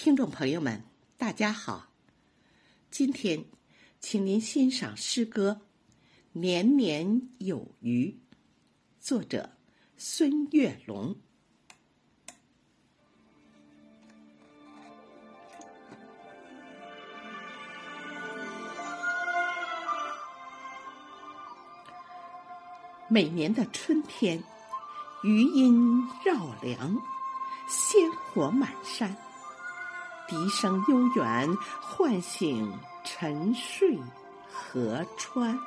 听众朋友们，大家好！今天，请您欣赏诗歌《年年有余》，作者孙月龙。每年的春天，余音绕梁，鲜活满山。笛声悠远，唤醒沉睡河川。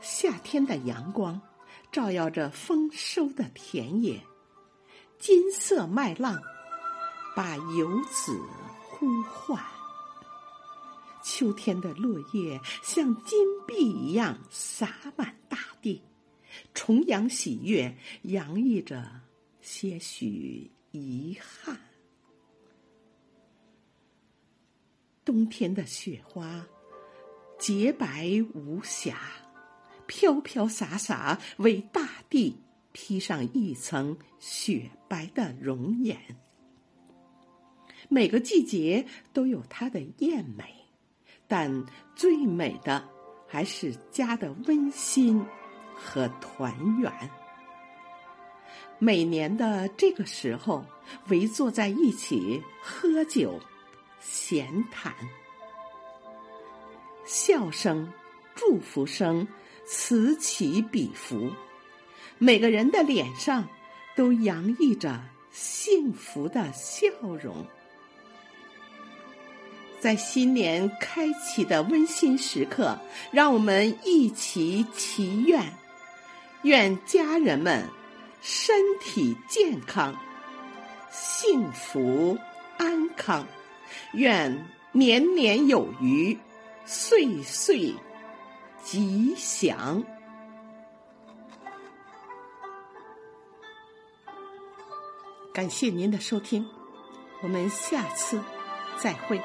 夏天的阳光照耀着丰收的田野，金色麦浪把游子呼唤。秋天的落叶像金币一样洒满大地，重阳喜悦洋溢着些许。遗憾。冬天的雪花洁白无瑕，飘飘洒洒，为大地披上一层雪白的容颜。每个季节都有它的艳美，但最美的还是家的温馨和团圆。每年的这个时候，围坐在一起喝酒、闲谈，笑声、祝福声此起彼伏，每个人的脸上都洋溢着幸福的笑容。在新年开启的温馨时刻，让我们一起祈愿，愿家人们。身体健康，幸福安康，愿年年有余，岁岁吉祥。感谢您的收听，我们下次再会。